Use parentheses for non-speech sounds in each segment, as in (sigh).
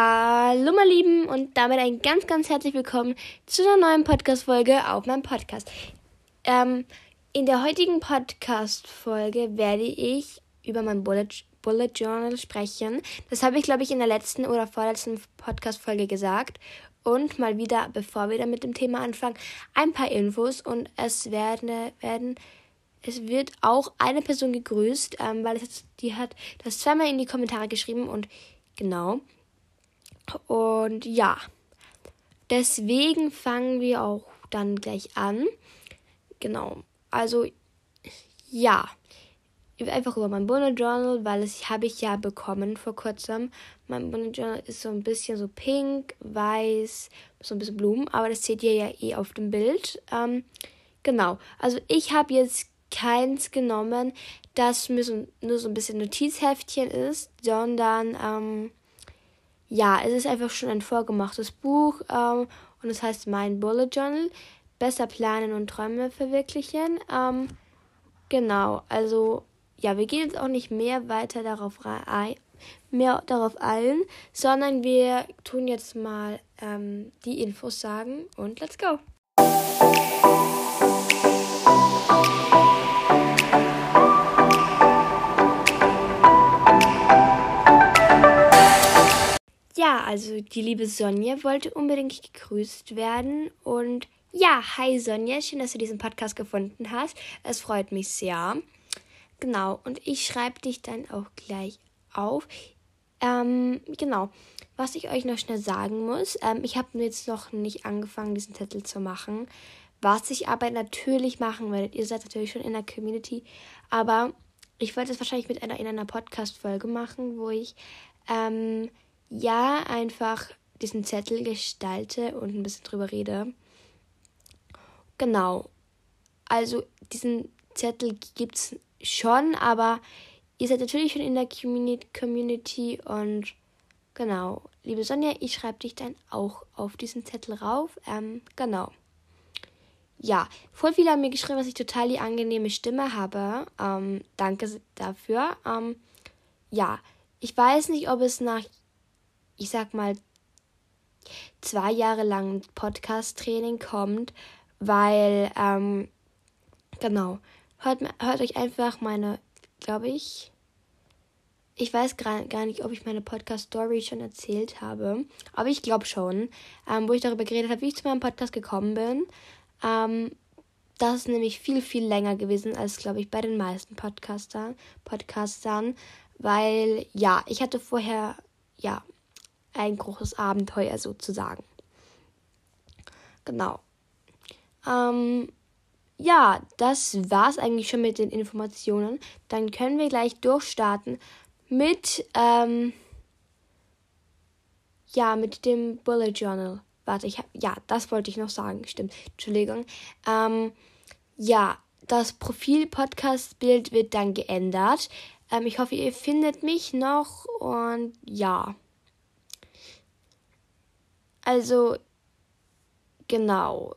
Hallo meine Lieben und damit ein ganz, ganz herzlich willkommen zu einer neuen Podcast-Folge auf meinem Podcast. Ähm, in der heutigen Podcast-Folge werde ich über mein Bullet, Bullet Journal sprechen. Das habe ich, glaube ich, in der letzten oder vorletzten Podcast-Folge gesagt. Und mal wieder, bevor wir dann mit dem Thema anfangen, ein paar Infos und es werden, werden es wird auch eine Person gegrüßt, ähm, weil es, die hat das zweimal in die Kommentare geschrieben und genau. Und ja, deswegen fangen wir auch dann gleich an. Genau. Also ja, einfach über mein Bullet Journal, weil es habe ich ja bekommen vor kurzem. Mein Bullet Journal ist so ein bisschen so pink, weiß, so ein bisschen Blumen, aber das seht ihr ja eh auf dem Bild. Ähm, genau. Also ich habe jetzt keins genommen, das nur so, nur so ein bisschen Notizheftchen ist, sondern ähm, ja, es ist einfach schon ein vorgemachtes Buch ähm, und es heißt Mein Bullet Journal. Besser planen und Träume verwirklichen. Ähm, genau, also ja, wir gehen jetzt auch nicht mehr weiter darauf ein, mehr darauf ein, sondern wir tun jetzt mal ähm, die Infos sagen und let's go. Ja, also die liebe Sonja wollte unbedingt gegrüßt werden. Und ja, hi Sonja, schön, dass du diesen Podcast gefunden hast. Es freut mich sehr. Genau, und ich schreibe dich dann auch gleich auf. Ähm, genau, was ich euch noch schnell sagen muss, ähm, ich habe jetzt noch nicht angefangen, diesen Zettel zu machen. Was ich aber natürlich machen werde, ihr seid natürlich schon in der Community, aber ich wollte es wahrscheinlich mit einer in einer Podcast-Folge machen, wo ich ähm, ja einfach diesen Zettel gestalte und ein bisschen drüber rede. Genau. Also diesen Zettel gibt es schon, aber ihr seid natürlich schon in der Community und genau. Liebe Sonja, ich schreibe dich dann auch auf diesen Zettel rauf. Ähm, genau. Ja, voll viele haben mir geschrieben, dass ich total die angenehme Stimme habe. Ähm, danke dafür. Ähm, ja, ich weiß nicht, ob es nach ich sag mal, zwei Jahre lang Podcast-Training kommt, weil, ähm, genau, hört, hört euch einfach meine, glaube ich, ich weiß gar nicht, ob ich meine Podcast-Story schon erzählt habe, aber ich glaube schon, ähm, wo ich darüber geredet habe, wie ich zu meinem Podcast gekommen bin. Ähm, das ist nämlich viel, viel länger gewesen als, glaube ich, bei den meisten Podcastern, Podcastern, weil, ja, ich hatte vorher, ja, ein großes Abenteuer sozusagen. Genau. Ähm, ja, das war's eigentlich schon mit den Informationen. Dann können wir gleich durchstarten mit, ähm, ja, mit dem Bullet Journal. Warte, ich hab, ja, das wollte ich noch sagen, stimmt. Entschuldigung. Ähm, ja, das Profil-Podcast-Bild wird dann geändert. Ähm, ich hoffe, ihr findet mich noch und ja. Also, genau.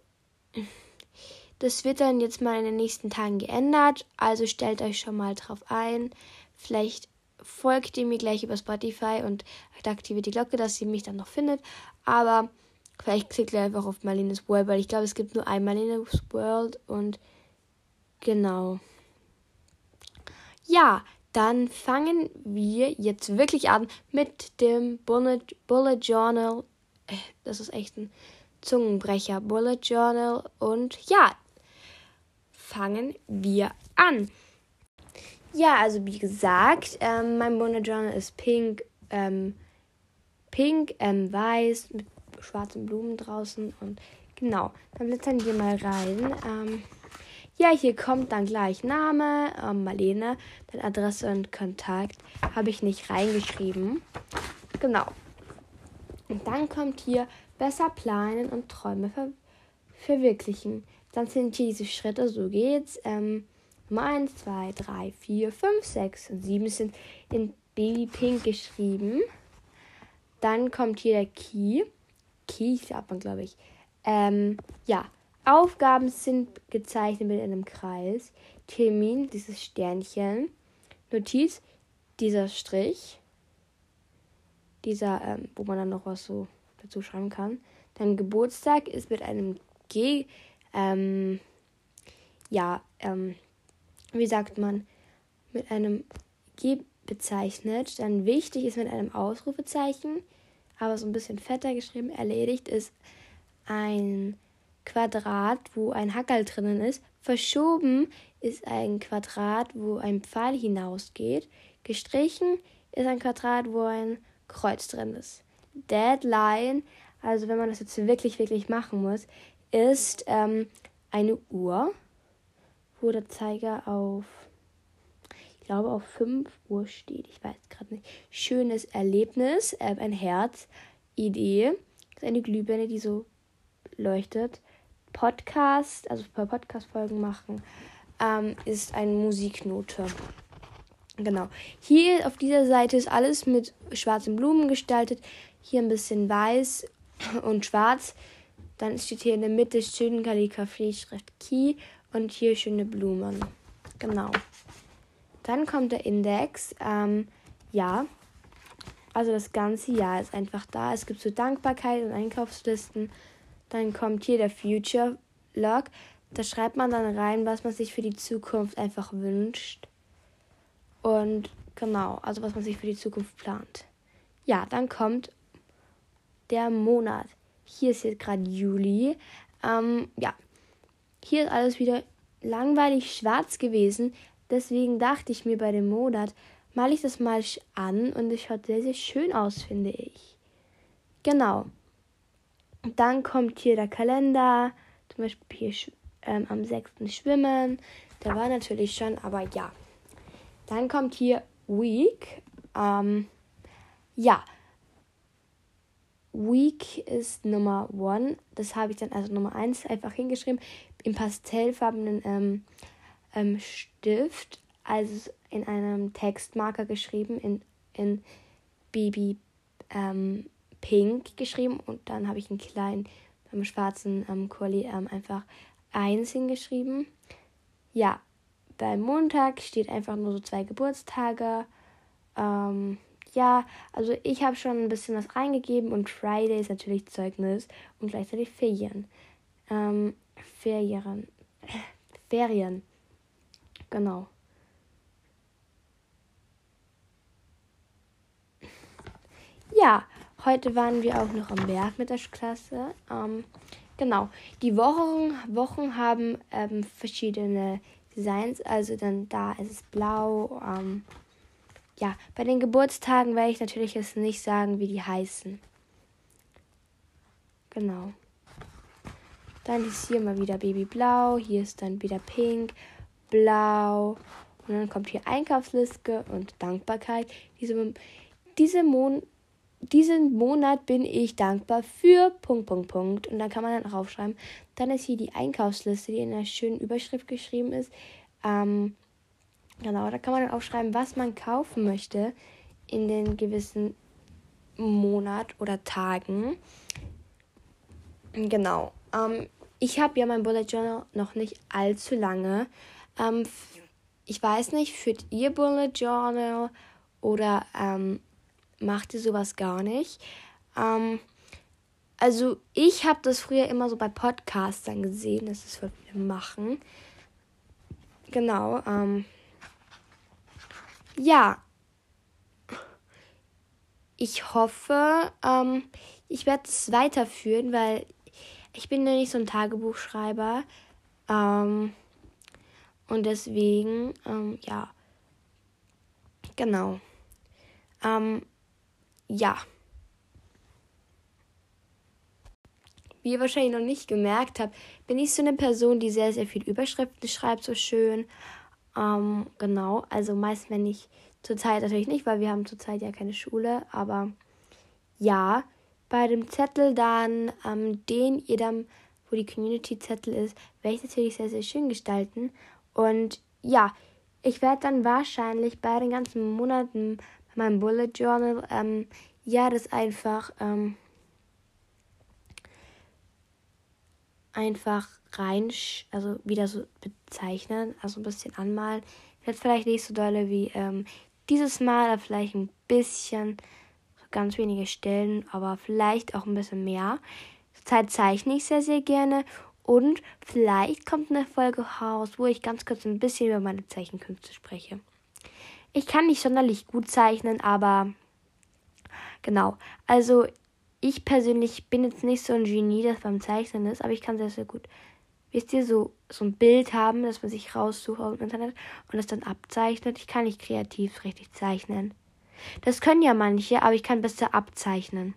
Das wird dann jetzt mal in den nächsten Tagen geändert. Also stellt euch schon mal drauf ein. Vielleicht folgt ihr mir gleich über Spotify und aktiviert die Glocke, dass ihr mich dann noch findet. Aber vielleicht klickt ihr einfach auf Marlene's World, weil ich glaube, es gibt nur ein Marlene's World und genau. Ja, dann fangen wir jetzt wirklich an mit dem Bullet, Bullet Journal das ist echt ein Zungenbrecher. Bullet Journal. Und ja, fangen wir an. Ja, also wie gesagt, ähm, mein Bullet Journal ist pink, ähm, pink, ähm, weiß, mit schwarzen Blumen draußen. Und genau, dann blättern wir mal rein. Ähm, ja, hier kommt dann gleich Name, ähm, Marlene, dann Adresse und Kontakt. Habe ich nicht reingeschrieben. Genau. Und dann kommt hier besser planen und Träume ver verwirklichen. Dann sind hier diese Schritte, so geht's. Ähm, Nummer 1, 2, 3, 4, 5, 6 und 7 sind in Baby Pink geschrieben. Dann kommt hier der Key. Key sagt man, glaube ich. Ähm, ja, Aufgaben sind gezeichnet mit einem Kreis. Termin, dieses Sternchen. Notiz, dieser Strich. Dieser, ähm, wo man dann noch was so dazu schreiben kann. Dann Geburtstag ist mit einem G, ähm, ja, ähm, wie sagt man, mit einem G bezeichnet. Dann wichtig ist mit einem Ausrufezeichen, aber so ein bisschen fetter geschrieben. Erledigt ist ein Quadrat, wo ein Hackerl drinnen ist. Verschoben ist ein Quadrat, wo ein Pfeil hinausgeht. Gestrichen ist ein Quadrat, wo ein Kreuz drin ist. Deadline, also wenn man das jetzt wirklich, wirklich machen muss, ist ähm, eine Uhr, wo der Zeiger auf, ich glaube, auf 5 Uhr steht. Ich weiß gerade nicht. Schönes Erlebnis, äh, ein Herz, Idee, ist eine Glühbirne, die so leuchtet. Podcast, also bei Podcast-Folgen machen, ähm, ist eine Musiknote. Genau. Hier auf dieser Seite ist alles mit schwarzen Blumen gestaltet. Hier ein bisschen weiß und schwarz. Dann steht hier in der Mitte schön Kalligrafie, Schrift Key und hier schöne Blumen. Genau. Dann kommt der Index. Ähm, ja. Also das ganze Jahr ist einfach da. Es gibt so Dankbarkeit und Einkaufslisten. Dann kommt hier der Future Log. Da schreibt man dann rein, was man sich für die Zukunft einfach wünscht. Und genau, also was man sich für die Zukunft plant. Ja, dann kommt der Monat. Hier ist jetzt gerade Juli. Ähm, ja, hier ist alles wieder langweilig schwarz gewesen. Deswegen dachte ich mir bei dem Monat, male ich das mal an und es schaut sehr, sehr schön aus, finde ich. Genau. Dann kommt hier der Kalender. Zum Beispiel hier ähm, am 6. Schwimmen. Der war natürlich schon, aber ja. Dann kommt hier Week. Ähm, ja. Week ist Nummer 1. Das habe ich dann also Nummer 1 einfach hingeschrieben. Im pastellfarbenen ähm, ähm, Stift. Also in einem Textmarker geschrieben. In, in Baby ähm, Pink geschrieben. Und dann habe ich einen kleinen beim schwarzen ähm, Kuli ähm, einfach 1 hingeschrieben. Ja, beim Montag steht einfach nur so zwei Geburtstage. Ähm, ja, also ich habe schon ein bisschen was reingegeben und Friday ist natürlich Zeugnis und gleichzeitig Ferien. Ähm, Ferien. (laughs) Ferien. Genau. Ja, heute waren wir auch noch am Berg mit der Klasse. Ähm, genau. Die Wochen, Wochen haben ähm, verschiedene Designs. Also dann da ist es blau. Ähm, ja, bei den Geburtstagen werde ich natürlich jetzt nicht sagen, wie die heißen. Genau. Dann ist hier mal wieder Babyblau. Hier ist dann wieder Pink, Blau. Und dann kommt hier Einkaufsliste und Dankbarkeit. Diese, diese Mon diesen Monat bin ich dankbar für Punkt, Punkt, Punkt. Und dann kann man dann aufschreiben. Dann ist hier die Einkaufsliste, die in einer schönen Überschrift geschrieben ist. Ähm, genau, da kann man dann aufschreiben, was man kaufen möchte in den gewissen Monat oder Tagen. Genau. Ähm, ich habe ja mein Bullet Journal noch nicht allzu lange. Ähm, ich weiß nicht, führt ihr Bullet Journal oder ähm, macht ihr sowas gar nicht. Ähm, also ich habe das früher immer so bei Podcastern gesehen, dass es das viele machen. Genau. Ähm, ja. Ich hoffe, ähm, ich werde es weiterführen, weil ich bin ja nicht so ein Tagebuchschreiber. Ähm, und deswegen, ähm, ja. Genau. Ähm, ja. Wie ihr wahrscheinlich noch nicht gemerkt habt, bin ich so eine Person, die sehr, sehr viel Überschriften schreibt, so schön. Ähm, genau, also meist wenn ich zurzeit natürlich nicht, weil wir haben zurzeit ja keine Schule, aber ja, bei dem Zettel dann, ähm, den ihr dann, wo die Community-Zettel ist, werde ich natürlich sehr, sehr schön gestalten. Und ja, ich werde dann wahrscheinlich bei den ganzen Monaten mein Bullet Journal, ähm, ja, das einfach, ähm, einfach rein, also wieder so bezeichnen, also ein bisschen anmalen. Jetzt vielleicht nicht so dolle wie ähm, dieses Mal, aber vielleicht ein bisschen ganz wenige Stellen, aber vielleicht auch ein bisschen mehr. Zurzeit zeichne ich sehr, sehr gerne. Und vielleicht kommt eine Folge raus, wo ich ganz kurz ein bisschen über meine Zeichenkünste spreche. Ich kann nicht sonderlich gut zeichnen, aber genau. Also ich persönlich bin jetzt nicht so ein Genie, das beim Zeichnen ist, aber ich kann sehr, sehr gut. Wisst ihr, so, so ein Bild haben, das man sich raussucht aus dem Internet und das dann abzeichnet. Ich kann nicht kreativ richtig zeichnen. Das können ja manche, aber ich kann besser abzeichnen.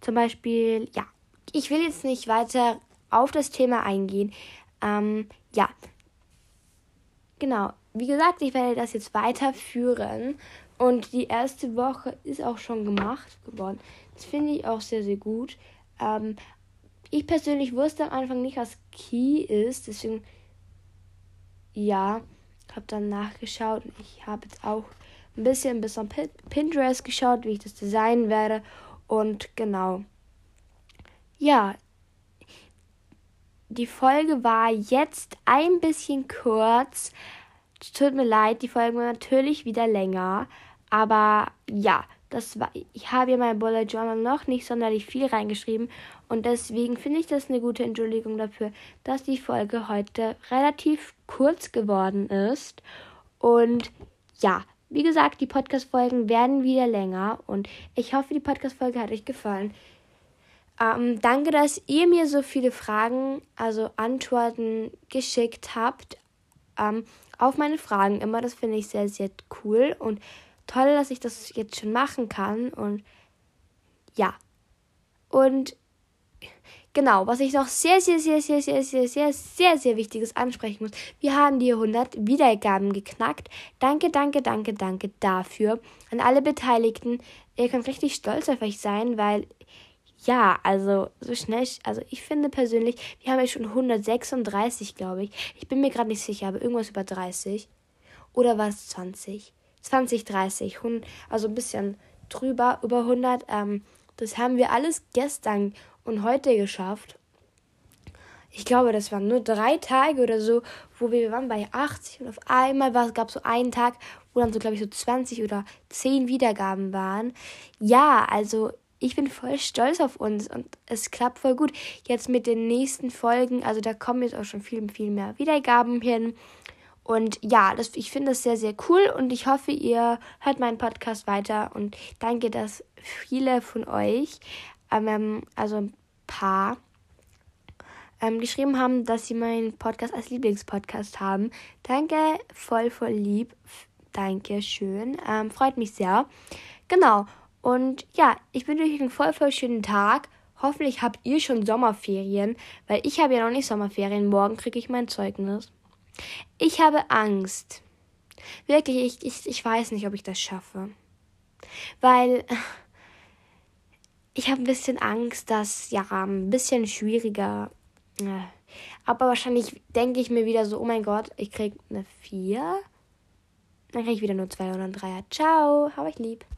Zum Beispiel, ja, ich will jetzt nicht weiter auf das Thema eingehen. Ähm, ja, genau. Wie gesagt, ich werde das jetzt weiterführen. Und die erste Woche ist auch schon gemacht geworden. Das finde ich auch sehr, sehr gut. Ähm, ich persönlich wusste am Anfang nicht, was Key ist. Deswegen, ja, habe dann nachgeschaut. Ich habe jetzt auch ein bisschen bis auf Pinterest geschaut, wie ich das designen werde. Und genau. Ja, die Folge war jetzt ein bisschen kurz. Tut mir leid, die Folge war natürlich wieder länger. Aber ja, das war, ich habe ja mein Bullet Journal noch nicht sonderlich viel reingeschrieben. Und deswegen finde ich das eine gute Entschuldigung dafür, dass die Folge heute relativ kurz geworden ist. Und ja, wie gesagt, die Podcast-Folgen werden wieder länger und ich hoffe, die Podcast-Folge hat euch gefallen. Ähm, danke, dass ihr mir so viele Fragen, also Antworten geschickt habt ähm, auf meine Fragen immer. Das finde ich sehr, sehr cool und toll, dass ich das jetzt schon machen kann. Und ja. Und Genau, was ich noch sehr, sehr, sehr, sehr, sehr, sehr, sehr, sehr, sehr wichtiges ansprechen muss. Wir haben die 100 Wiedergaben geknackt. Danke, danke, danke, danke dafür. An alle Beteiligten. Ihr könnt richtig stolz auf euch sein, weil, ja, also so schnell, also ich finde persönlich, wir haben ja schon 136, glaube ich. Ich bin mir gerade nicht sicher, aber irgendwas über 30. Oder war es 20? 20, 30, also ein bisschen drüber, über 100. Ähm, das haben wir alles gestern und heute geschafft. Ich glaube, das waren nur drei Tage oder so, wo wir, wir waren bei 80 und auf einmal gab es so einen Tag, wo dann so, glaube ich, so 20 oder 10 Wiedergaben waren. Ja, also ich bin voll stolz auf uns und es klappt voll gut. Jetzt mit den nächsten Folgen, also da kommen jetzt auch schon viel, viel mehr Wiedergaben hin. Und ja, das, ich finde das sehr, sehr cool und ich hoffe, ihr hört meinen Podcast weiter und danke, dass viele von euch ähm, also ein paar, ähm, geschrieben haben, dass sie meinen Podcast als Lieblingspodcast haben. Danke, voll, voll lieb. Danke schön. Ähm, freut mich sehr. Genau. Und ja, ich wünsche euch einen voll, voll schönen Tag. Hoffentlich habt ihr schon Sommerferien, weil ich habe ja noch nicht Sommerferien. Morgen kriege ich mein Zeugnis. Ich habe Angst. Wirklich, ich, ich, ich weiß nicht, ob ich das schaffe. Weil ich habe ein bisschen Angst, dass ja ein bisschen schwieriger. Äh, aber wahrscheinlich denke ich mir wieder so, oh mein Gott, ich krieg eine 4. Dann kriege ich wieder nur 2 oder ein 3. Ciao, hab ich lieb.